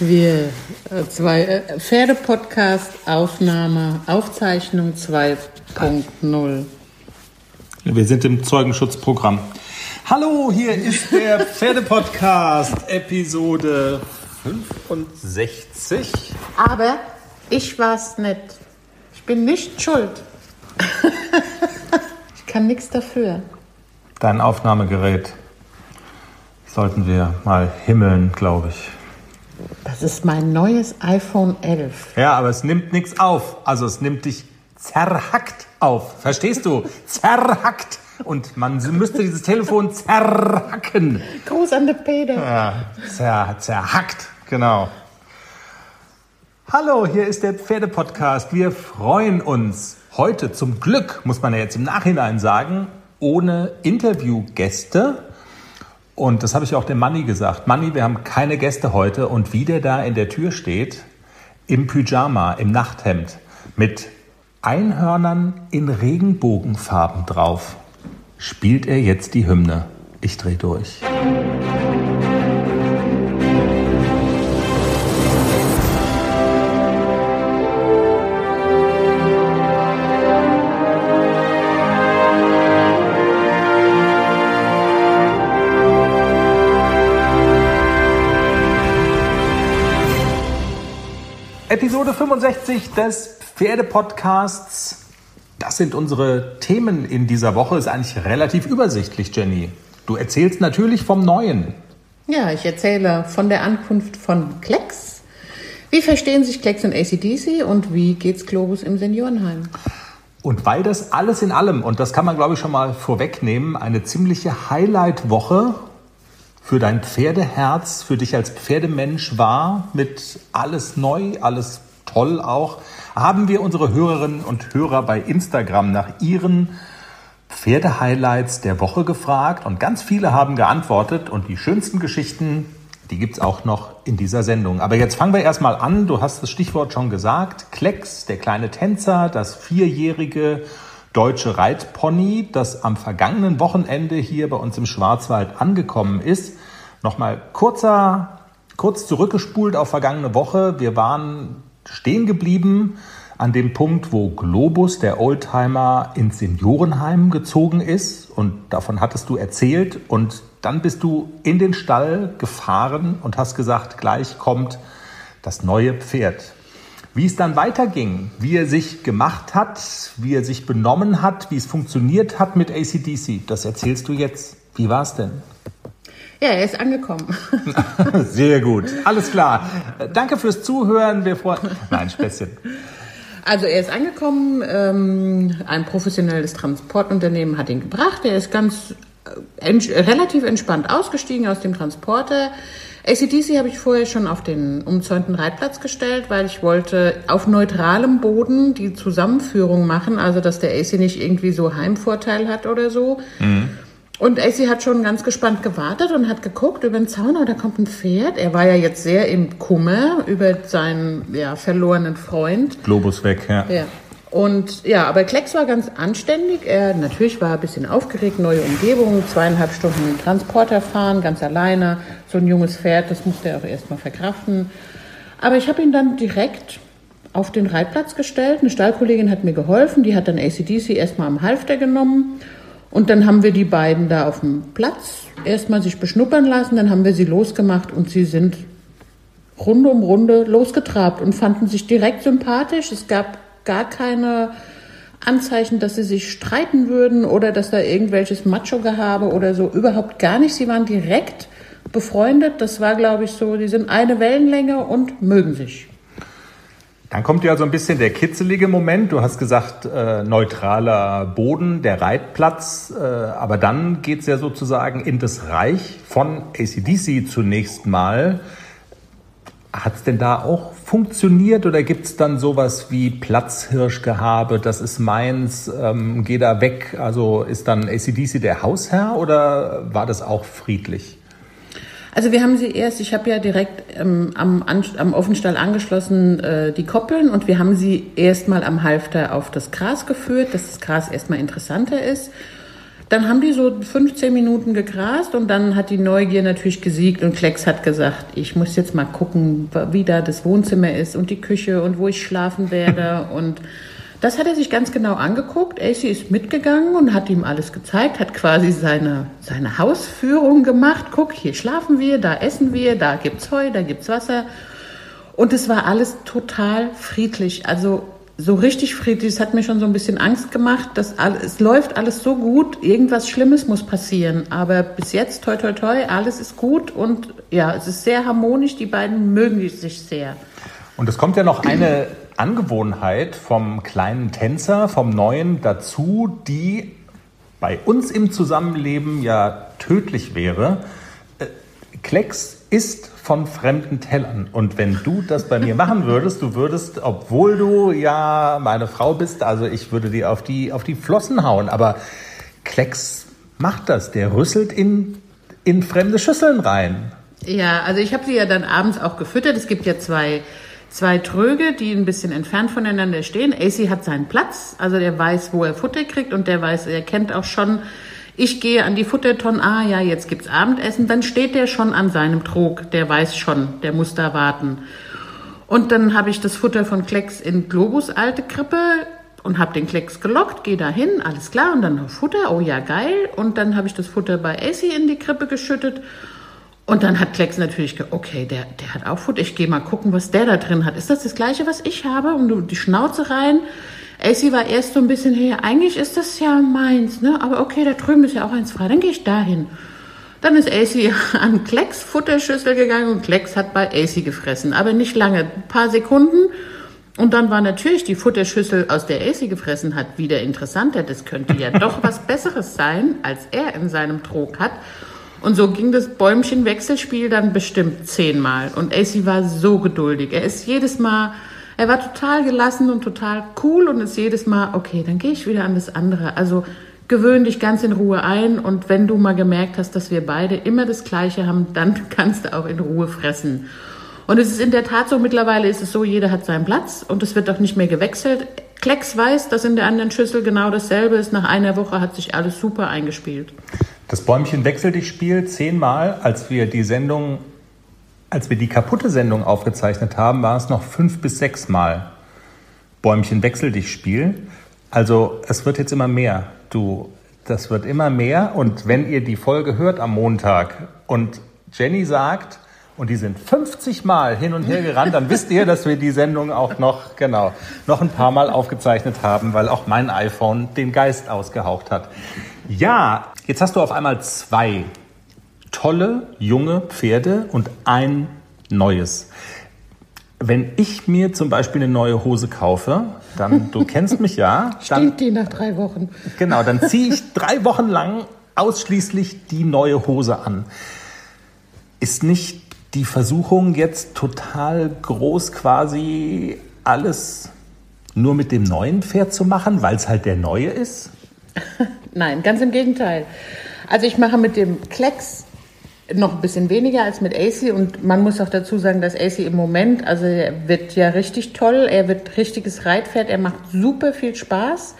Wir äh, zwei äh, Pferdepodcast Aufnahme Aufzeichnung 2.0. Wir sind im Zeugenschutzprogramm. Hallo, hier ist der Pferdepodcast Episode 65. Aber ich war's nicht. Ich bin nicht schuld. ich kann nichts dafür. Dein Aufnahmegerät sollten wir mal himmeln, glaube ich. Das ist mein neues iPhone 11. Ja, aber es nimmt nichts auf. Also es nimmt dich zerhackt auf. Verstehst du? Zerhackt. Und man müsste dieses Telefon zerhacken. Gruß an den Peter. Ja, zer, zerhackt, genau. Hallo, hier ist der Pferdepodcast. Wir freuen uns heute zum Glück, muss man ja jetzt im Nachhinein sagen, ohne Interviewgäste. Und das habe ich auch dem Manni gesagt. Manni, wir haben keine Gäste heute. Und wie der da in der Tür steht, im Pyjama, im Nachthemd, mit Einhörnern in Regenbogenfarben drauf, spielt er jetzt die Hymne. Ich drehe durch. 65 des Pferdepodcasts. Das sind unsere Themen in dieser Woche. Ist eigentlich relativ übersichtlich, Jenny. Du erzählst natürlich vom Neuen. Ja, ich erzähle von der Ankunft von Klecks. Wie verstehen sich Klecks und ACDC und wie geht's Globus im Seniorenheim? Und weil das alles in allem, und das kann man glaube ich schon mal vorwegnehmen, eine ziemliche Highlight-Woche für dein Pferdeherz, für dich als Pferdemensch war, mit alles neu, alles toll auch, haben wir unsere Hörerinnen und Hörer bei Instagram nach ihren Pferdehighlights der Woche gefragt und ganz viele haben geantwortet und die schönsten Geschichten, die gibt es auch noch in dieser Sendung. Aber jetzt fangen wir erstmal an. Du hast das Stichwort schon gesagt. Klecks, der kleine Tänzer, das vierjährige deutsche Reitpony, das am vergangenen Wochenende hier bei uns im Schwarzwald angekommen ist. Nochmal kurzer, kurz zurückgespult auf vergangene Woche. Wir waren stehen geblieben an dem Punkt, wo Globus, der Oldtimer, ins Seniorenheim gezogen ist. Und davon hattest du erzählt. Und dann bist du in den Stall gefahren und hast gesagt, gleich kommt das neue Pferd. Wie es dann weiterging, wie er sich gemacht hat, wie er sich benommen hat, wie es funktioniert hat mit ACDC, das erzählst du jetzt. Wie war es denn? Ja, er ist angekommen. Sehr gut. Alles klar. Danke fürs Zuhören. Wir freuen. Nein, Späßchen. Also er ist angekommen, ähm, ein professionelles Transportunternehmen hat ihn gebracht. Er ist ganz äh, ents relativ entspannt ausgestiegen aus dem Transporter. ACDC habe ich vorher schon auf den umzäunten Reitplatz gestellt, weil ich wollte auf neutralem Boden die Zusammenführung machen, also dass der AC nicht irgendwie so Heimvorteil hat oder so. Mhm. Und AC hat schon ganz gespannt gewartet und hat geguckt über den Zaun, oh, da kommt ein Pferd. Er war ja jetzt sehr im Kummer über seinen ja, verlorenen Freund. Globus weg, ja. ja. Und ja, aber Klecks war ganz anständig. Er natürlich war ein bisschen aufgeregt, neue Umgebung, zweieinhalb Stunden Transporter fahren, ganz alleine. So ein junges Pferd, das musste er auch erstmal verkraften. Aber ich habe ihn dann direkt auf den Reitplatz gestellt. Eine Stallkollegin hat mir geholfen, die hat dann ACDC erstmal am Halfter genommen. Und dann haben wir die beiden da auf dem Platz erstmal sich beschnuppern lassen, dann haben wir sie losgemacht und sie sind Runde um Runde losgetrabt und fanden sich direkt sympathisch. Es gab gar keine Anzeichen, dass sie sich streiten würden oder dass da irgendwelches Macho-Gehabe oder so. Überhaupt gar nicht. Sie waren direkt befreundet. Das war, glaube ich, so, die sind eine Wellenlänge und mögen sich. Dann kommt ja so ein bisschen der kitzelige Moment. Du hast gesagt, äh, neutraler Boden, der Reitplatz. Äh, aber dann geht's ja sozusagen in das Reich von ACDC zunächst mal. Hat's denn da auch funktioniert oder gibt's dann sowas wie Platzhirschgehabe, das ist meins, ähm, geh da weg? Also ist dann ACDC der Hausherr oder war das auch friedlich? Also wir haben sie erst, ich habe ja direkt ähm, am, am Offenstall angeschlossen äh, die Koppeln und wir haben sie erstmal am Halfter auf das Gras geführt, dass das Gras erstmal interessanter ist. Dann haben die so 15 Minuten gegrast und dann hat die Neugier natürlich gesiegt und Klecks hat gesagt, ich muss jetzt mal gucken, wie da das Wohnzimmer ist und die Küche und wo ich schlafen werde und das hat er sich ganz genau angeguckt. AC ist mitgegangen und hat ihm alles gezeigt, hat quasi seine, seine Hausführung gemacht. Guck, hier schlafen wir, da essen wir, da gibt's Heu, da gibt's Wasser. Und es war alles total friedlich. Also so richtig friedlich. Es hat mir schon so ein bisschen Angst gemacht, dass alles, es läuft alles so gut. Irgendwas Schlimmes muss passieren. Aber bis jetzt, toi, toi, toi, alles ist gut und ja, es ist sehr harmonisch. Die beiden mögen sich sehr. Und es kommt ja noch eine Angewohnheit vom kleinen Tänzer, vom Neuen dazu, die bei uns im Zusammenleben ja tödlich wäre. Äh, Klecks isst von fremden Tellern. Und wenn du das bei mir machen würdest, du würdest, obwohl du ja meine Frau bist, also ich würde dir auf die, auf die Flossen hauen. Aber Klecks macht das. Der rüsselt in, in fremde Schüsseln rein. Ja, also ich habe sie ja dann abends auch gefüttert. Es gibt ja zwei zwei Tröge, die ein bisschen entfernt voneinander stehen. AC hat seinen Platz, also der weiß, wo er Futter kriegt und der weiß, er kennt auch schon, ich gehe an die Futtertonne, ah ja, jetzt gibt's Abendessen, dann steht der schon an seinem Trog, der weiß schon, der muss da warten. Und dann habe ich das Futter von Klecks in Globus alte Krippe und habe den Klecks gelockt, gehe da hin, alles klar, und dann noch Futter, oh ja, geil. Und dann habe ich das Futter bei AC in die Krippe geschüttet und dann hat Klecks natürlich gesagt, okay, der, der hat auch Futter, ich gehe mal gucken, was der da drin hat. Ist das das gleiche, was ich habe? Und die Schnauze rein. AC war erst so ein bisschen her, eigentlich ist das ja meins, ne? Aber okay, da drüben ist ja auch eins frei, dann gehe ich dahin. Dann ist AC an Klecks Futterschüssel gegangen und Klecks hat bei AC gefressen. Aber nicht lange, ein paar Sekunden. Und dann war natürlich die Futterschüssel, aus der AC gefressen hat, wieder interessanter. Das könnte ja doch was Besseres sein, als er in seinem Trog hat. Und so ging das Bäumchen-Wechselspiel dann bestimmt zehnmal. Und AC war so geduldig. Er ist jedes Mal, er war total gelassen und total cool und ist jedes Mal, okay, dann gehe ich wieder an das andere. Also gewöhn dich ganz in Ruhe ein und wenn du mal gemerkt hast, dass wir beide immer das Gleiche haben, dann kannst du auch in Ruhe fressen. Und es ist in der Tat so, mittlerweile ist es so, jeder hat seinen Platz und es wird auch nicht mehr gewechselt. Klecks weiß, dass in der anderen Schüssel genau dasselbe ist. Nach einer Woche hat sich alles super eingespielt. Das Bäumchen wechselt dich Spiel zehnmal. Als wir die Sendung, als wir die kaputte Sendung aufgezeichnet haben, war es noch fünf bis sechs Mal Bäumchen wechsel dich Spiel. Also es wird jetzt immer mehr. Du, das wird immer mehr. Und wenn ihr die Folge hört am Montag und Jenny sagt, und die sind 50 Mal hin und her gerannt, dann wisst ihr, dass wir die Sendung auch noch, genau, noch ein paar Mal aufgezeichnet haben, weil auch mein iPhone den Geist ausgehaucht hat. Ja, jetzt hast du auf einmal zwei tolle, junge Pferde und ein neues. Wenn ich mir zum Beispiel eine neue Hose kaufe, dann, du kennst mich ja. Dann, Stinkt die nach drei Wochen. Genau, dann ziehe ich drei Wochen lang ausschließlich die neue Hose an. Ist nicht die Versuchung jetzt total groß, quasi alles nur mit dem neuen Pferd zu machen, weil es halt der neue ist? Nein, ganz im Gegenteil. Also ich mache mit dem Klecks noch ein bisschen weniger als mit AC und man muss auch dazu sagen, dass AC im Moment, also er wird ja richtig toll, er wird richtiges Reitpferd, er macht super viel Spaß.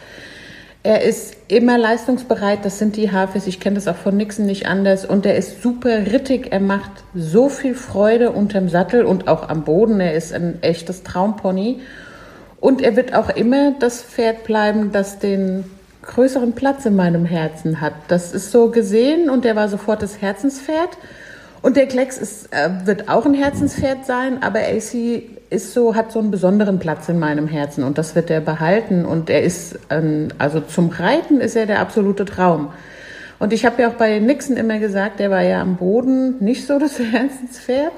Er ist immer leistungsbereit, das sind die Hafis, ich kenne das auch von Nixon nicht anders und er ist super rittig, er macht so viel Freude unterm Sattel und auch am Boden, er ist ein echtes Traumpony und er wird auch immer das Pferd bleiben, das den größeren Platz in meinem Herzen hat. Das ist so gesehen und der war sofort das Herzenspferd. Und der Klecks ist, äh, wird auch ein Herzenspferd sein, aber AC ist so, hat so einen besonderen Platz in meinem Herzen und das wird er behalten. Und er ist, also zum Reiten ist er der absolute Traum. Und ich habe ja auch bei Nixon immer gesagt, der war ja am Boden nicht so das Herzenspferd.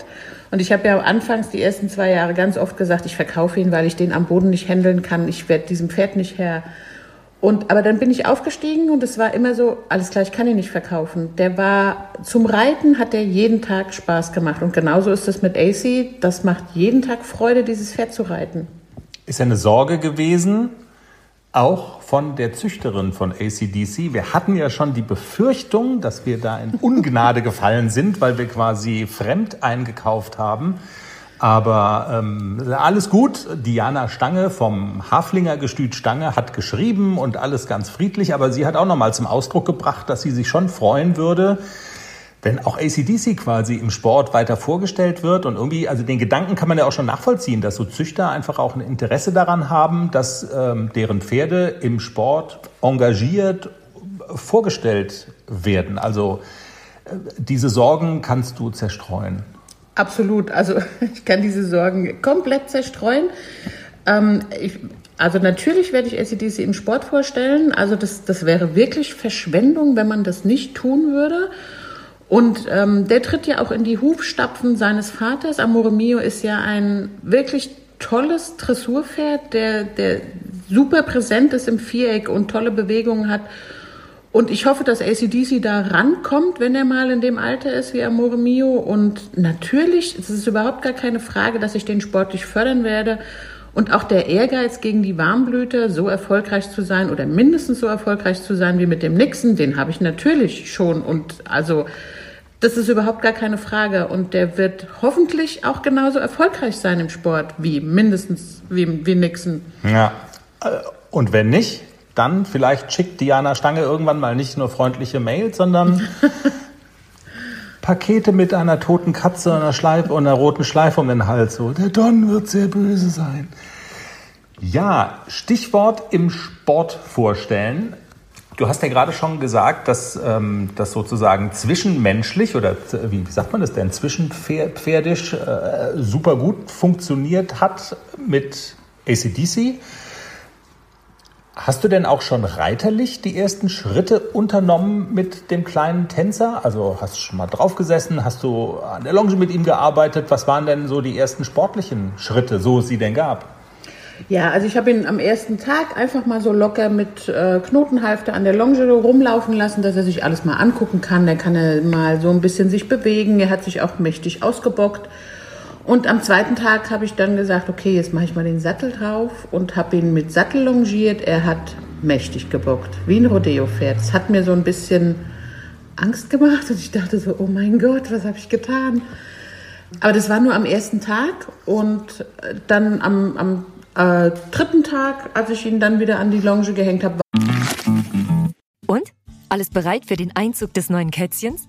Und ich habe ja anfangs die ersten zwei Jahre ganz oft gesagt, ich verkaufe ihn, weil ich den am Boden nicht handeln kann. Ich werde diesem Pferd nicht Herr. Und, aber dann bin ich aufgestiegen und es war immer so, alles klar, ich kann ihn nicht verkaufen. Der war, zum Reiten hat er jeden Tag Spaß gemacht. Und genauso ist es mit AC. Das macht jeden Tag Freude, dieses Pferd zu reiten. Ist eine Sorge gewesen, auch von der Züchterin von ACDC. Wir hatten ja schon die Befürchtung, dass wir da in Ungnade gefallen sind, weil wir quasi fremd eingekauft haben. Aber ähm, alles gut. Diana Stange vom Haflinger Gestüt Stange hat geschrieben und alles ganz friedlich. Aber sie hat auch nochmal zum Ausdruck gebracht, dass sie sich schon freuen würde, wenn auch ACDC quasi im Sport weiter vorgestellt wird und irgendwie, also den Gedanken kann man ja auch schon nachvollziehen, dass so Züchter einfach auch ein Interesse daran haben, dass ähm, deren Pferde im Sport engagiert vorgestellt werden. Also äh, diese Sorgen kannst du zerstreuen. Absolut. Also ich kann diese Sorgen komplett zerstreuen. Ähm, ich, also natürlich werde ich ACDC im Sport vorstellen. Also das, das wäre wirklich Verschwendung, wenn man das nicht tun würde. Und ähm, der tritt ja auch in die Hufstapfen seines Vaters. Amore Mio ist ja ein wirklich tolles Dressurpferd, der, der super präsent ist im Viereck und tolle Bewegungen hat. Und ich hoffe, dass ACDC da rankommt, wenn er mal in dem Alter ist wie Amore Mio. Und natürlich, es ist überhaupt gar keine Frage, dass ich den sportlich fördern werde. Und auch der Ehrgeiz gegen die Warmblüte, so erfolgreich zu sein oder mindestens so erfolgreich zu sein wie mit dem Nixon, den habe ich natürlich schon. Und also, das ist überhaupt gar keine Frage. Und der wird hoffentlich auch genauso erfolgreich sein im Sport wie mindestens wie, wie Nixon. Ja. Und wenn nicht, dann vielleicht schickt Diana Stange irgendwann mal nicht nur freundliche Mails, sondern Pakete mit einer toten Katze und einer, Schleife, und einer roten Schleife um den Hals. So, der Don wird sehr böse sein. Ja, Stichwort im Sport vorstellen. Du hast ja gerade schon gesagt, dass ähm, das sozusagen zwischenmenschlich oder wie, wie sagt man das denn, zwischenpferdisch äh, super gut funktioniert hat mit ACDC. Hast du denn auch schon reiterlich die ersten Schritte unternommen mit dem kleinen Tänzer? Also hast du schon mal draufgesessen? Hast du an der Longe mit ihm gearbeitet? Was waren denn so die ersten sportlichen Schritte, so es sie denn gab? Ja, also ich habe ihn am ersten Tag einfach mal so locker mit äh, Knotenhalfter an der Longe rumlaufen lassen, dass er sich alles mal angucken kann. Er kann er mal so ein bisschen sich bewegen. Er hat sich auch mächtig ausgebockt. Und am zweiten Tag habe ich dann gesagt, okay, jetzt mache ich mal den Sattel drauf und habe ihn mit Sattel longiert. Er hat mächtig gebockt, wie ein Rodeo-Pferd. Das hat mir so ein bisschen Angst gemacht und ich dachte so, oh mein Gott, was habe ich getan? Aber das war nur am ersten Tag und dann am, am äh, dritten Tag, als ich ihn dann wieder an die Longe gehängt habe. Und? Alles bereit für den Einzug des neuen Kätzchens?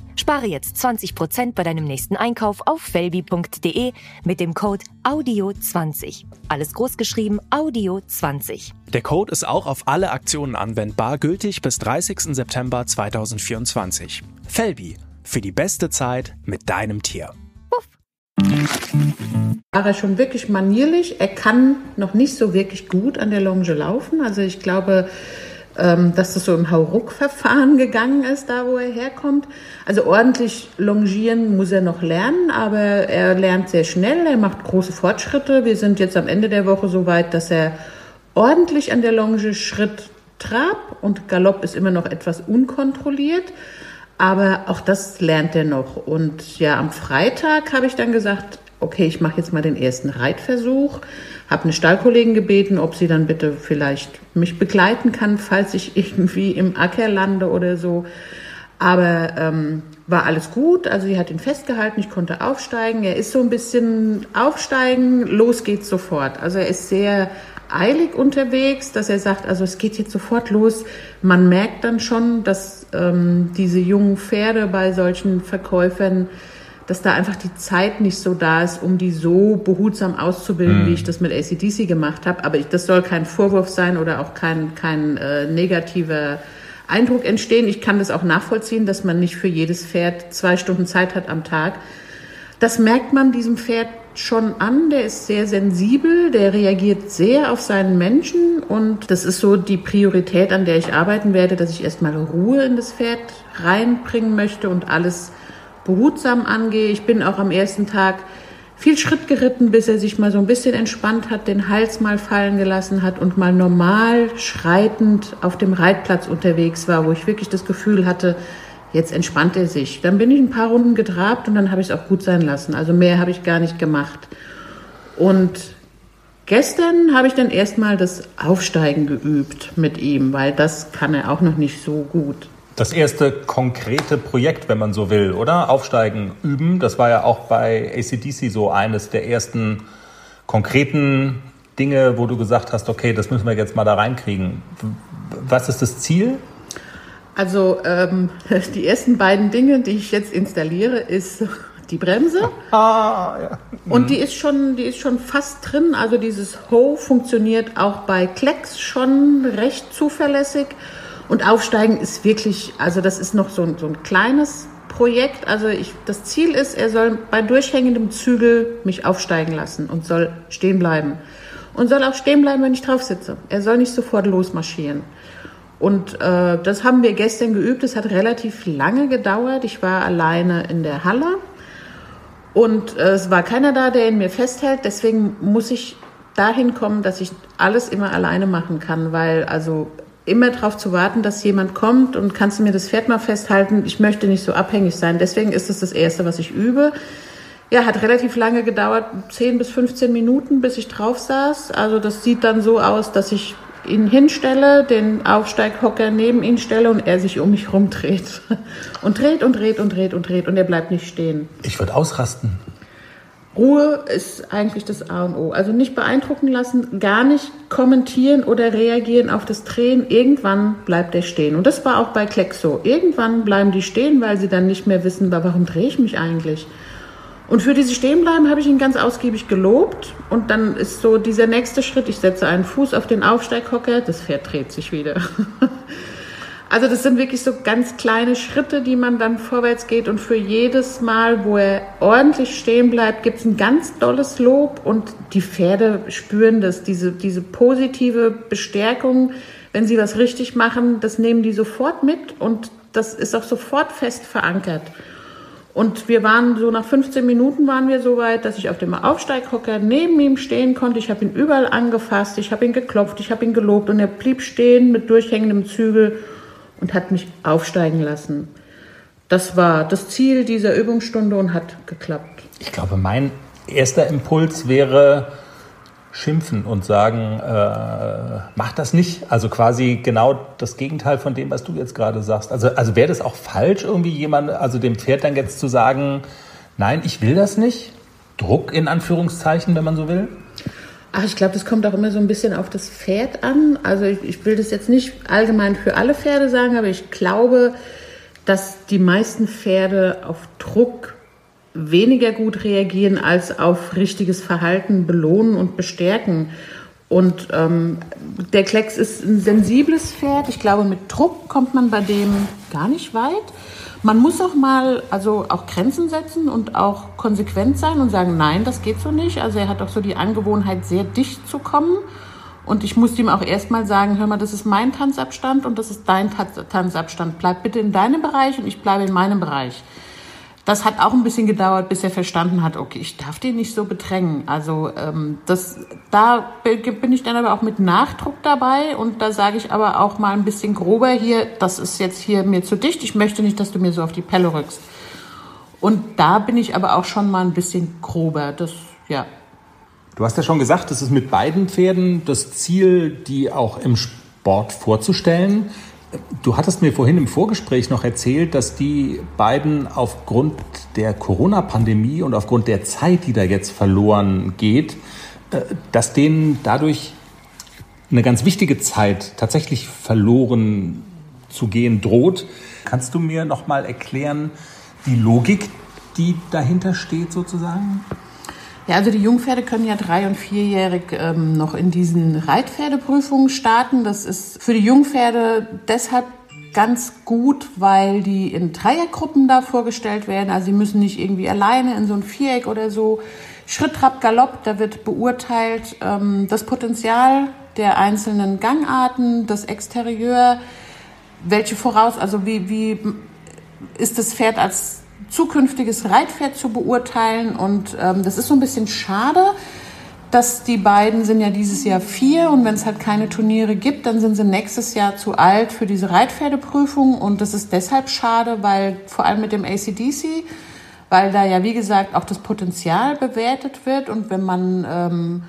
Spare jetzt 20% bei deinem nächsten Einkauf auf felbi.de mit dem Code AUDIO20. Alles großgeschrieben AUDIO20. Der Code ist auch auf alle Aktionen anwendbar, gültig bis 30. September 2024. Felbi, für die beste Zeit mit deinem Tier. Puff. War er schon wirklich manierlich. Er kann noch nicht so wirklich gut an der Longe laufen. Also ich glaube, ähm, dass das so im Hauruck-Verfahren gegangen ist, da wo er herkommt. Also ordentlich longieren muss er noch lernen, aber er lernt sehr schnell, er macht große Fortschritte. Wir sind jetzt am Ende der Woche so weit, dass er ordentlich an der Longe Schritt Trab und Galopp ist immer noch etwas unkontrolliert. Aber auch das lernt er noch. Und ja, am Freitag habe ich dann gesagt, okay, ich mache jetzt mal den ersten Reitversuch. Habe eine Stallkollegin gebeten, ob sie dann bitte vielleicht mich begleiten kann, falls ich irgendwie im Acker lande oder so. Aber ähm, war alles gut. Also sie hat ihn festgehalten, ich konnte aufsteigen. Er ist so ein bisschen aufsteigen, los geht's sofort. Also er ist sehr eilig unterwegs, dass er sagt, also es geht jetzt sofort los. Man merkt dann schon, dass ähm, diese jungen Pferde bei solchen Verkäufern dass da einfach die Zeit nicht so da ist, um die so behutsam auszubilden, Mhm. wie ich das mit ACDC gemacht habe. Aber ich, das soll kein Vorwurf sein oder auch kein, kein äh, negativer Eindruck entstehen. Ich kann das auch nachvollziehen, dass man nicht für jedes Pferd zwei Stunden Zeit hat am Tag. Das merkt man diesem Pferd schon an. Der ist sehr sensibel, der reagiert sehr auf seinen Menschen und das ist so die Priorität, an der ich arbeiten werde, dass ich erstmal Ruhe in das Pferd reinbringen möchte und alles behutsam angehe. Ich bin auch am ersten Tag viel Schritt geritten, bis er sich mal so ein bisschen entspannt hat, den Hals mal fallen gelassen hat und mal normal schreitend auf dem Reitplatz unterwegs war, wo ich wirklich das Gefühl hatte, jetzt entspannt er sich. Dann bin ich ein paar Runden getrabt und dann habe ich es auch gut sein lassen. Also mehr habe ich gar nicht gemacht. Und gestern habe ich dann erstmal das Aufsteigen geübt mit ihm, weil das kann er auch noch nicht so gut. Das erste konkrete Projekt, wenn man so will, oder? Aufsteigen, üben. Das war ja auch bei ACDC so eines der ersten konkreten Dinge, wo du gesagt hast, okay, das müssen wir jetzt mal da reinkriegen. Was ist das Ziel? Also ähm, die ersten beiden Dinge, die ich jetzt installiere, ist die Bremse. Ah, ja. Und die ist schon, die ist schon fast drin. Also dieses Ho funktioniert auch bei Klecks schon recht zuverlässig. Und Aufsteigen ist wirklich, also das ist noch so ein, so ein kleines Projekt. Also ich, das Ziel ist, er soll bei durchhängendem Zügel mich aufsteigen lassen und soll stehen bleiben. Und soll auch stehen bleiben, wenn ich drauf sitze. Er soll nicht sofort losmarschieren. Und äh, das haben wir gestern geübt. Es hat relativ lange gedauert. Ich war alleine in der Halle und äh, es war keiner da, der ihn mir festhält. Deswegen muss ich dahin kommen, dass ich alles immer alleine machen kann, weil also immer darauf zu warten, dass jemand kommt und kannst du mir das Pferd mal festhalten. Ich möchte nicht so abhängig sein. Deswegen ist es das Erste, was ich übe. Ja, hat relativ lange gedauert, 10 bis 15 Minuten, bis ich drauf saß. Also das sieht dann so aus, dass ich ihn hinstelle, den Aufsteighocker neben ihn stelle und er sich um mich rumdreht. Und dreht und dreht und dreht und dreht und er bleibt nicht stehen. Ich würde ausrasten. Ruhe ist eigentlich das A und O. Also nicht beeindrucken lassen, gar nicht kommentieren oder reagieren auf das Drehen. Irgendwann bleibt er stehen. Und das war auch bei Klecks so. Irgendwann bleiben die stehen, weil sie dann nicht mehr wissen, warum drehe ich mich eigentlich. Und für diese Stehenbleiben habe ich ihn ganz ausgiebig gelobt. Und dann ist so dieser nächste Schritt, ich setze einen Fuß auf den Aufsteighocker, das Pferd dreht sich wieder. Also das sind wirklich so ganz kleine Schritte, die man dann vorwärts geht. Und für jedes Mal, wo er ordentlich stehen bleibt, gibt es ein ganz dolles Lob. Und die Pferde spüren das, diese, diese positive Bestärkung, wenn sie was richtig machen, das nehmen die sofort mit. Und das ist auch sofort fest verankert. Und wir waren so nach 15 Minuten waren wir so weit, dass ich auf dem Aufsteighocker neben ihm stehen konnte. Ich habe ihn überall angefasst, ich habe ihn geklopft, ich habe ihn gelobt und er blieb stehen mit durchhängendem Zügel und hat mich aufsteigen lassen. Das war das Ziel dieser Übungsstunde und hat geklappt. Ich glaube, mein erster Impuls wäre schimpfen und sagen, äh, mach das nicht. Also quasi genau das Gegenteil von dem, was du jetzt gerade sagst. Also, also wäre das auch falsch, irgendwie jemand, also dem Pferd dann jetzt zu sagen, nein, ich will das nicht? Druck in Anführungszeichen, wenn man so will? Ach, ich glaube, das kommt auch immer so ein bisschen auf das Pferd an. Also ich, ich will das jetzt nicht allgemein für alle Pferde sagen, aber ich glaube, dass die meisten Pferde auf Druck weniger gut reagieren als auf richtiges Verhalten belohnen und bestärken. Und ähm, der Klecks ist ein sensibles Pferd. Ich glaube, mit Druck kommt man bei dem gar nicht weit. Man muss auch mal, also auch Grenzen setzen und auch konsequent sein und sagen, nein, das geht so nicht. Also er hat auch so die Angewohnheit, sehr dicht zu kommen. Und ich musste ihm auch erstmal sagen, hör mal, das ist mein Tanzabstand und das ist dein Tanzabstand. Bleib bitte in deinem Bereich und ich bleibe in meinem Bereich. Das hat auch ein bisschen gedauert, bis er verstanden hat, okay, ich darf den nicht so bedrängen. Also ähm, das, da bin ich dann aber auch mit Nachdruck dabei und da sage ich aber auch mal ein bisschen grober hier, das ist jetzt hier mir zu dicht, ich möchte nicht, dass du mir so auf die Pelle rückst. Und da bin ich aber auch schon mal ein bisschen grober. Das, ja. Du hast ja schon gesagt, es ist mit beiden Pferden das Ziel, die auch im Sport vorzustellen. Du hattest mir vorhin im Vorgespräch noch erzählt, dass die beiden aufgrund der Corona-Pandemie und aufgrund der Zeit, die da jetzt verloren geht, dass denen dadurch eine ganz wichtige Zeit tatsächlich verloren zu gehen droht. Kannst du mir noch mal erklären die Logik die dahinter steht sozusagen? Ja, also die Jungpferde können ja drei- und vierjährig ähm, noch in diesen Reitpferdeprüfungen starten. Das ist für die Jungpferde deshalb ganz gut, weil die in Dreiergruppen da vorgestellt werden. Also sie müssen nicht irgendwie alleine in so ein Viereck oder so. Schritt, Trab, Galopp, da wird beurteilt ähm, das Potenzial der einzelnen Gangarten, das Exterieur, welche voraus, also wie, wie ist das Pferd als zukünftiges Reitpferd zu beurteilen. Und ähm, das ist so ein bisschen schade, dass die beiden sind ja dieses Jahr vier und wenn es halt keine Turniere gibt, dann sind sie nächstes Jahr zu alt für diese Reitpferdeprüfung. Und das ist deshalb schade, weil vor allem mit dem ACDC, weil da ja wie gesagt auch das Potenzial bewertet wird und wenn man ähm,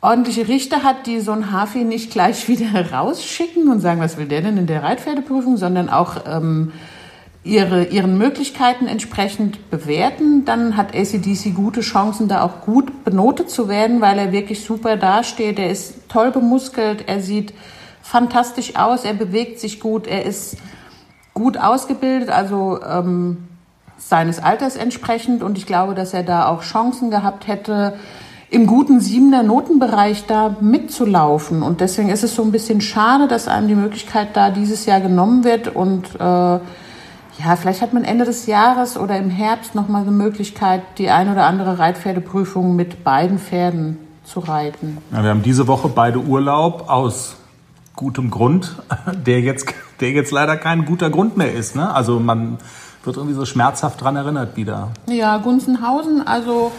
ordentliche Richter hat, die so ein Hafi nicht gleich wieder rausschicken und sagen, was will der denn in der Reitpferdeprüfung, sondern auch ähm, ihre, ihren Möglichkeiten entsprechend bewerten, dann hat ACDC gute Chancen, da auch gut benotet zu werden, weil er wirklich super dasteht. Er ist toll bemuskelt, er sieht fantastisch aus, er bewegt sich gut, er ist gut ausgebildet, also ähm, seines Alters entsprechend. Und ich glaube, dass er da auch Chancen gehabt hätte, im guten siebener Notenbereich da mitzulaufen. Und deswegen ist es so ein bisschen schade, dass einem die Möglichkeit da dieses Jahr genommen wird und äh, ja, vielleicht hat man Ende des Jahres oder im Herbst nochmal eine Möglichkeit, die ein oder andere Reitpferdeprüfung mit beiden Pferden zu reiten. Ja, wir haben diese Woche beide Urlaub aus gutem Grund, der jetzt, der jetzt leider kein guter Grund mehr ist. Ne? Also man wird irgendwie so schmerzhaft dran erinnert wieder. Ja, Gunzenhausen, also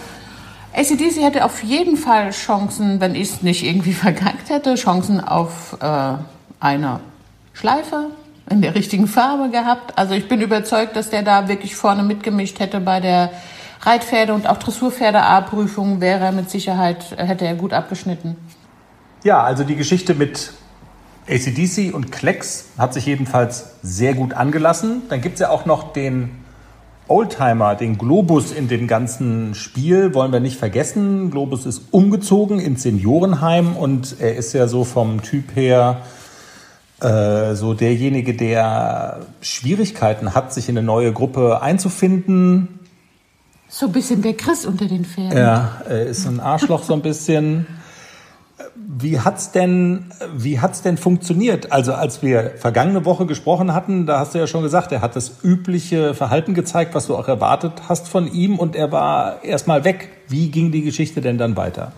ACDC hätte auf jeden Fall Chancen, wenn ich es nicht irgendwie verkackt hätte, Chancen auf äh, eine Schleife, in der richtigen Farbe gehabt. Also ich bin überzeugt, dass der da wirklich vorne mitgemischt hätte bei der Reitpferde- und auch Dressurpferde-A-Prüfung wäre er mit Sicherheit, hätte er gut abgeschnitten. Ja, also die Geschichte mit ACDC und Klecks hat sich jedenfalls sehr gut angelassen. Dann gibt es ja auch noch den Oldtimer, den Globus in dem ganzen Spiel, wollen wir nicht vergessen. Globus ist umgezogen ins Seniorenheim und er ist ja so vom Typ her äh, so derjenige, der Schwierigkeiten hat, sich in eine neue Gruppe einzufinden. So ein bisschen der Chris unter den Pferden. Ja, ist ein Arschloch so ein bisschen. Wie hat's denn, wie hat's denn funktioniert? Also als wir vergangene Woche gesprochen hatten, da hast du ja schon gesagt, er hat das übliche Verhalten gezeigt, was du auch erwartet hast von ihm, und er war erstmal weg. Wie ging die Geschichte denn dann weiter?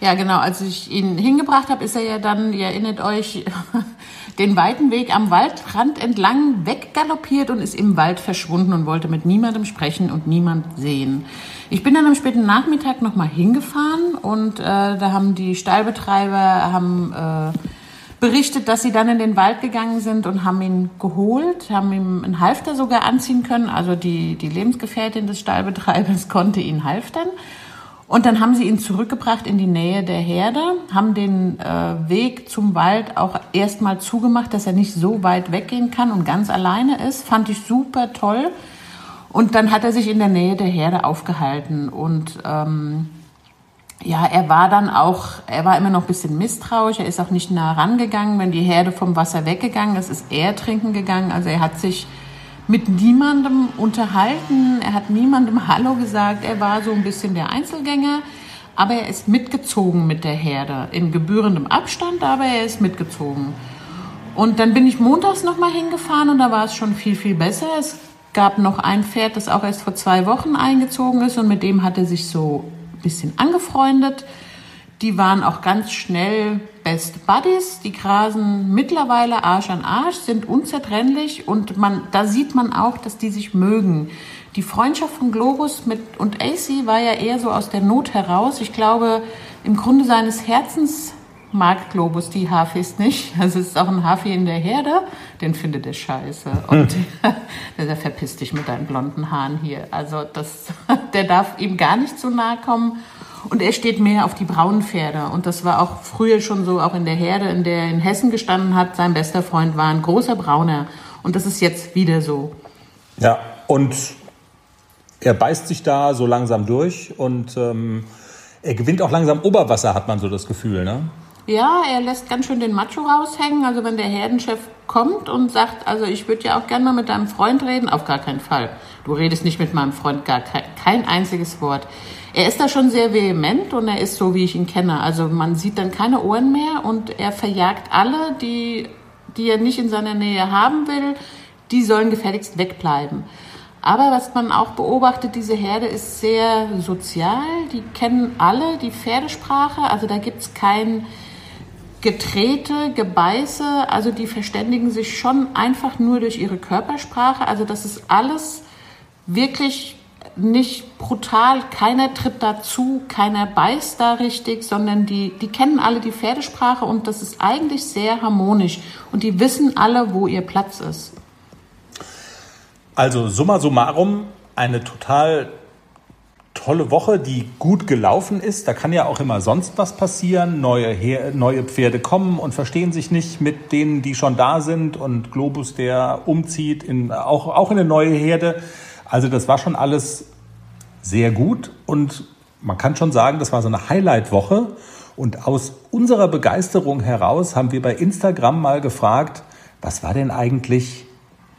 Ja, genau. Als ich ihn hingebracht habe, ist er ja dann, ihr erinnert euch, den weiten Weg am Waldrand entlang weggaloppiert und ist im Wald verschwunden und wollte mit niemandem sprechen und niemand sehen. Ich bin dann am späten Nachmittag nochmal hingefahren und äh, da haben die Stallbetreiber haben äh, berichtet, dass sie dann in den Wald gegangen sind und haben ihn geholt, haben ihm einen Halfter sogar anziehen können. Also die, die Lebensgefährtin des Stallbetreibers konnte ihn halftern. Und dann haben sie ihn zurückgebracht in die Nähe der Herde, haben den äh, Weg zum Wald auch erstmal zugemacht, dass er nicht so weit weggehen kann und ganz alleine ist. Fand ich super toll. Und dann hat er sich in der Nähe der Herde aufgehalten. Und ähm, ja, er war dann auch, er war immer noch ein bisschen misstrauisch. Er ist auch nicht nah rangegangen, wenn die Herde vom Wasser weggegangen ist, ist er trinken gegangen. Also er hat sich mit niemandem unterhalten, er hat niemandem Hallo gesagt, er war so ein bisschen der Einzelgänger, aber er ist mitgezogen mit der Herde, in gebührendem Abstand, aber er ist mitgezogen. Und dann bin ich montags nochmal hingefahren und da war es schon viel, viel besser. Es gab noch ein Pferd, das auch erst vor zwei Wochen eingezogen ist und mit dem hat er sich so ein bisschen angefreundet. Die waren auch ganz schnell Best Buddies. Die grasen mittlerweile Arsch an Arsch, sind unzertrennlich und man, da sieht man auch, dass die sich mögen. Die Freundschaft von Globus mit und AC war ja eher so aus der Not heraus. Ich glaube, im Grunde seines Herzens mag Globus die Hafis nicht. Also es ist auch ein Hafi in der Herde, den findet er scheiße. Und der verpisst dich mit deinen blonden Haaren hier. Also das, der darf ihm gar nicht zu nahe kommen. Und er steht mehr auf die braunen Pferde. Und das war auch früher schon so, auch in der Herde, in der er in Hessen gestanden hat. Sein bester Freund war ein großer Brauner. Und das ist jetzt wieder so. Ja, und er beißt sich da so langsam durch und ähm, er gewinnt auch langsam Oberwasser, hat man so das Gefühl, ne? Ja, er lässt ganz schön den Macho raushängen. Also wenn der Herdenchef kommt und sagt, also ich würde ja auch gerne mal mit deinem Freund reden, auf gar keinen Fall. Du redest nicht mit meinem Freund, gar kein, kein einziges Wort. Er ist da schon sehr vehement und er ist so, wie ich ihn kenne. Also man sieht dann keine Ohren mehr und er verjagt alle, die, die er nicht in seiner Nähe haben will, die sollen gefälligst wegbleiben. Aber was man auch beobachtet, diese Herde ist sehr sozial. Die kennen alle die Pferdesprache. Also da gibt es kein Getrete, Gebeiße. Also die verständigen sich schon einfach nur durch ihre Körpersprache. Also das ist alles wirklich nicht brutal. Keiner tritt dazu, keiner beißt da richtig, sondern die, die kennen alle die Pferdesprache und das ist eigentlich sehr harmonisch. Und die wissen alle, wo ihr Platz ist. Also summa summarum, eine total tolle Woche, die gut gelaufen ist. Da kann ja auch immer sonst was passieren. Neue, Her neue Pferde kommen und verstehen sich nicht mit denen, die schon da sind. Und Globus, der umzieht, in, auch, auch in eine neue Herde. Also das war schon alles sehr gut. Und man kann schon sagen, das war so eine Highlight-Woche. Und aus unserer Begeisterung heraus haben wir bei Instagram mal gefragt, was war denn eigentlich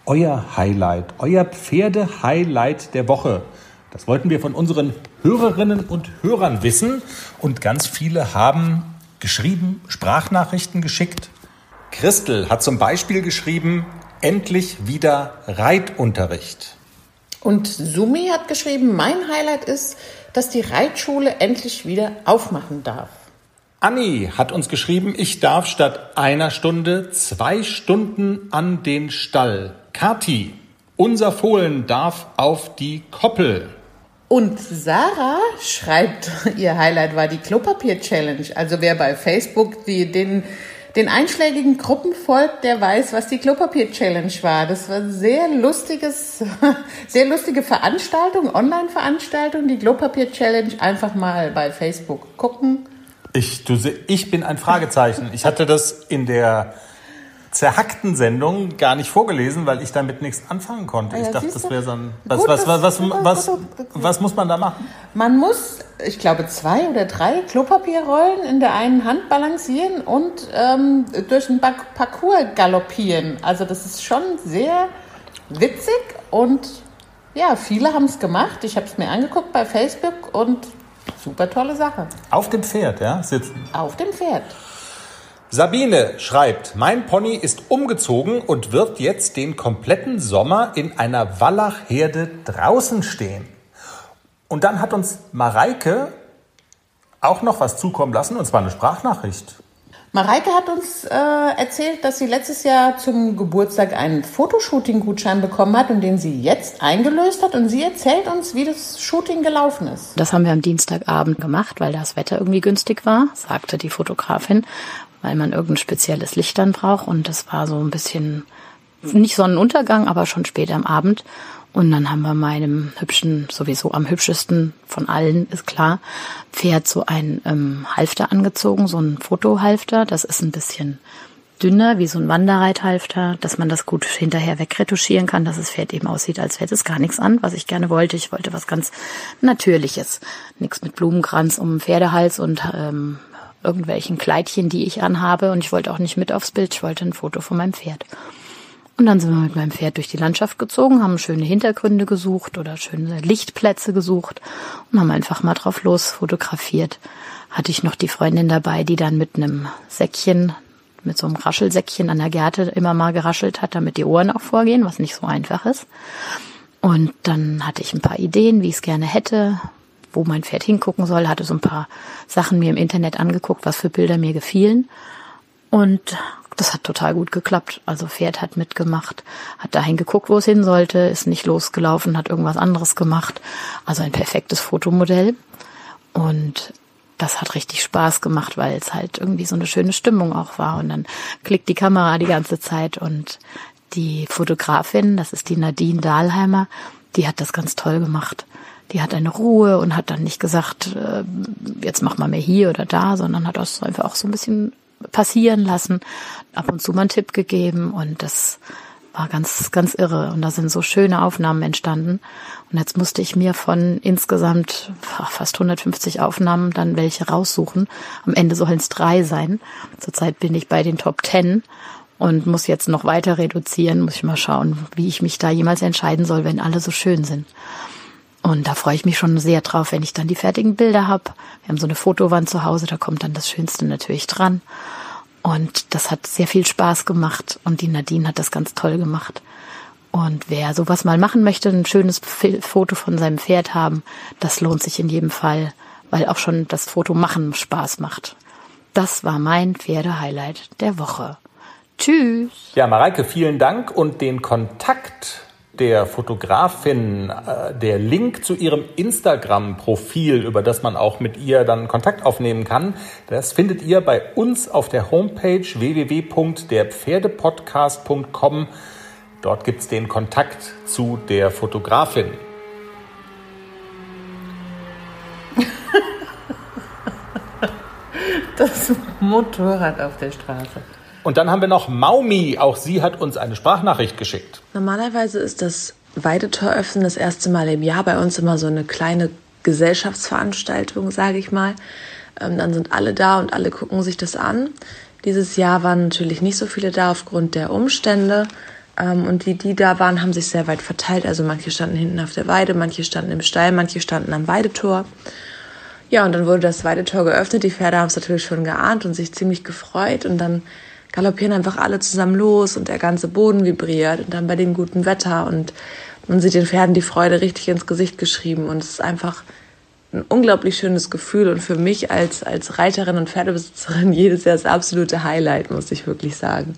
euer Highlight, euer Pferde-Highlight der Woche? Das wollten wir von unseren Hörerinnen und Hörern wissen. Und ganz viele haben geschrieben, Sprachnachrichten geschickt. Christel hat zum Beispiel geschrieben, endlich wieder Reitunterricht. Und Sumi hat geschrieben, mein Highlight ist, dass die Reitschule endlich wieder aufmachen darf. Anni hat uns geschrieben, ich darf statt einer Stunde zwei Stunden an den Stall. Kati, unser Fohlen darf auf die Koppel. Und Sarah schreibt, ihr Highlight war die Klopapier-Challenge. Also wer bei Facebook die, den, den einschlägigen Gruppen folgt, der weiß, was die Klopapier-Challenge war. Das war sehr lustiges, sehr lustige Veranstaltung, Online-Veranstaltung, die Klopapier-Challenge. Einfach mal bei Facebook gucken. Ich, du, ich bin ein Fragezeichen. Ich hatte das in der zerhackten Sendung gar nicht vorgelesen, weil ich damit nichts anfangen konnte. Ah ja, ich dachte, das wäre so ein. Was, Gut, was, was, was, was, was, muss man da machen? Man muss, ich glaube, zwei oder drei Klopapierrollen in der einen Hand balancieren und ähm, durch den Parcours galoppieren. Also das ist schon sehr witzig und ja, viele haben es gemacht. Ich habe es mir angeguckt bei Facebook und super tolle Sache. Auf dem Pferd, ja? Sitzen. Auf dem Pferd. Sabine schreibt, mein Pony ist umgezogen und wird jetzt den kompletten Sommer in einer Wallachherde draußen stehen. Und dann hat uns Mareike auch noch was zukommen lassen, und zwar eine Sprachnachricht. Mareike hat uns äh, erzählt, dass sie letztes Jahr zum Geburtstag einen Fotoshooting-Gutschein bekommen hat und den sie jetzt eingelöst hat. Und sie erzählt uns, wie das Shooting gelaufen ist. Das haben wir am Dienstagabend gemacht, weil das Wetter irgendwie günstig war, sagte die Fotografin weil man irgendein spezielles Licht dann braucht. Und das war so ein bisschen nicht Sonnenuntergang, aber schon spät am Abend. Und dann haben wir meinem hübschen, sowieso am hübschesten von allen, ist klar, Pferd so ein ähm, Halfter angezogen, so ein Fotohalfter. Das ist ein bisschen dünner, wie so ein Wanderreithalfter, dass man das gut hinterher wegretuschieren kann, dass das Pferd eben aussieht, als hätte es gar nichts an, was ich gerne wollte. Ich wollte was ganz Natürliches. Nichts mit Blumenkranz um Pferdehals und ähm, irgendwelchen Kleidchen, die ich anhabe. Und ich wollte auch nicht mit aufs Bild, ich wollte ein Foto von meinem Pferd. Und dann sind wir mit meinem Pferd durch die Landschaft gezogen, haben schöne Hintergründe gesucht oder schöne Lichtplätze gesucht und haben einfach mal drauf los fotografiert. Hatte ich noch die Freundin dabei, die dann mit einem Säckchen, mit so einem Raschelsäckchen an der Gerte immer mal geraschelt hat, damit die Ohren auch vorgehen, was nicht so einfach ist. Und dann hatte ich ein paar Ideen, wie ich es gerne hätte, wo mein Pferd hingucken soll, hatte so ein paar Sachen mir im Internet angeguckt, was für Bilder mir gefielen. Und das hat total gut geklappt. Also Pferd hat mitgemacht, hat dahin geguckt, wo es hin sollte, ist nicht losgelaufen, hat irgendwas anderes gemacht. Also ein perfektes Fotomodell. Und das hat richtig Spaß gemacht, weil es halt irgendwie so eine schöne Stimmung auch war. Und dann klickt die Kamera die ganze Zeit und die Fotografin, das ist die Nadine Dahlheimer, die hat das ganz toll gemacht die hat eine Ruhe und hat dann nicht gesagt, äh, jetzt mach mal mehr hier oder da, sondern hat das einfach auch so ein bisschen passieren lassen, ab und zu mal einen Tipp gegeben und das war ganz, ganz irre. Und da sind so schöne Aufnahmen entstanden. Und jetzt musste ich mir von insgesamt fast 150 Aufnahmen dann welche raussuchen. Am Ende sollen es drei sein. Zurzeit bin ich bei den Top Ten und muss jetzt noch weiter reduzieren. Muss ich mal schauen, wie ich mich da jemals entscheiden soll, wenn alle so schön sind. Und da freue ich mich schon sehr drauf, wenn ich dann die fertigen Bilder habe. Wir haben so eine Fotowand zu Hause, da kommt dann das Schönste natürlich dran. Und das hat sehr viel Spaß gemacht und die Nadine hat das ganz toll gemacht. Und wer sowas mal machen möchte, ein schönes Foto von seinem Pferd haben, das lohnt sich in jedem Fall, weil auch schon das Foto machen Spaß macht. Das war mein Pferde-Highlight der Woche. Tschüss. Ja, Mareike, vielen Dank und den Kontakt der Fotografin äh, der Link zu ihrem Instagram-Profil, über das man auch mit ihr dann Kontakt aufnehmen kann. Das findet ihr bei uns auf der Homepage www.derpferdepodcast.com. Dort gibt es den Kontakt zu der Fotografin. Das Motorrad auf der Straße. Und dann haben wir noch Maumi. Auch sie hat uns eine Sprachnachricht geschickt. Normalerweise ist das Weidetor öffnen das erste Mal im Jahr bei uns immer so eine kleine Gesellschaftsveranstaltung, sage ich mal. Ähm, dann sind alle da und alle gucken sich das an. Dieses Jahr waren natürlich nicht so viele da aufgrund der Umstände. Ähm, und die, die da waren, haben sich sehr weit verteilt. Also manche standen hinten auf der Weide, manche standen im Stall, manche standen am Weidetor. Ja, und dann wurde das Weidetor geöffnet. Die Pferde haben es natürlich schon geahnt und sich ziemlich gefreut. Und dann galoppieren einfach alle zusammen los und der ganze Boden vibriert und dann bei dem guten Wetter und man sieht den Pferden die Freude richtig ins Gesicht geschrieben und es ist einfach ein unglaublich schönes Gefühl und für mich als, als Reiterin und Pferdebesitzerin jedes Jahr das absolute Highlight, muss ich wirklich sagen.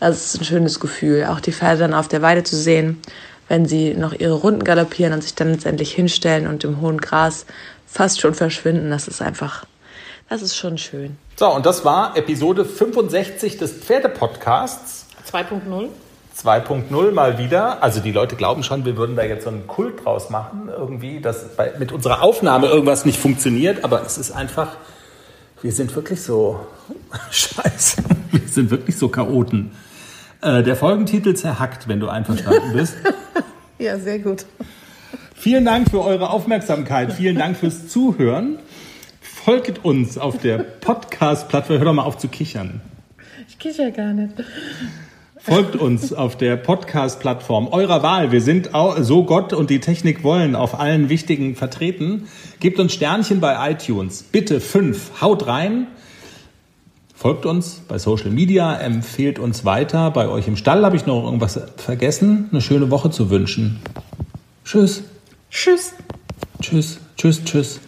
Also es ist ein schönes Gefühl, auch die Pferde dann auf der Weide zu sehen, wenn sie noch ihre Runden galoppieren und sich dann letztendlich hinstellen und im hohen Gras fast schon verschwinden. Das ist einfach, das ist schon schön. So, und das war Episode 65 des Pferdepodcasts. 2.0. 2.0 mal wieder. Also die Leute glauben schon, wir würden da jetzt so einen Kult draus machen, irgendwie, dass bei, mit unserer Aufnahme irgendwas nicht funktioniert, aber es ist einfach, wir sind wirklich so, scheiße, wir sind wirklich so Chaoten. Äh, der Folgentitel zerhackt, wenn du einverstanden bist. ja, sehr gut. Vielen Dank für eure Aufmerksamkeit, vielen Dank fürs Zuhören. Folgt uns auf der Podcast-Plattform. Hör doch mal auf zu kichern. Ich kicher gar nicht. Folgt uns auf der Podcast-Plattform eurer Wahl. Wir sind so Gott und die Technik wollen auf allen wichtigen vertreten. Gebt uns Sternchen bei iTunes. Bitte fünf. Haut rein. Folgt uns bei Social Media, empfehlt uns weiter. Bei euch im Stall habe ich noch irgendwas vergessen. Eine schöne Woche zu wünschen. Tschüss. Tschüss. Tschüss. Tschüss. Tschüss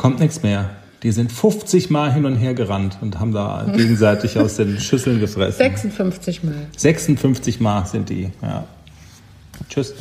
kommt nichts mehr. Die sind 50 Mal hin und her gerannt und haben da gegenseitig aus den Schüsseln gefressen. 56 Mal. 56 Mal sind die, ja. Tschüss.